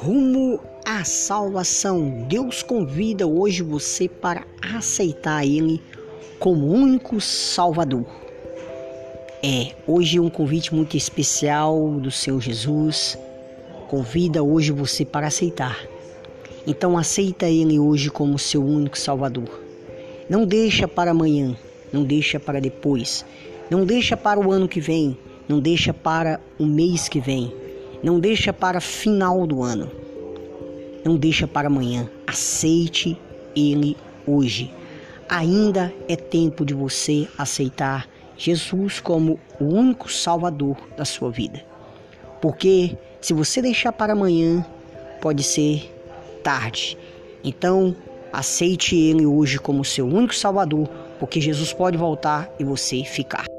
rumo à salvação. Deus convida hoje você para aceitar Ele como único Salvador. É, hoje é um convite muito especial do Senhor Jesus. Convida hoje você para aceitar. Então aceita Ele hoje como seu único Salvador. Não deixa para amanhã, não deixa para depois, não deixa para o ano que vem, não deixa para o mês que vem não deixa para final do ano. Não deixa para amanhã. Aceite ele hoje. Ainda é tempo de você aceitar Jesus como o único salvador da sua vida. Porque se você deixar para amanhã, pode ser tarde. Então, aceite ele hoje como seu único salvador, porque Jesus pode voltar e você ficar.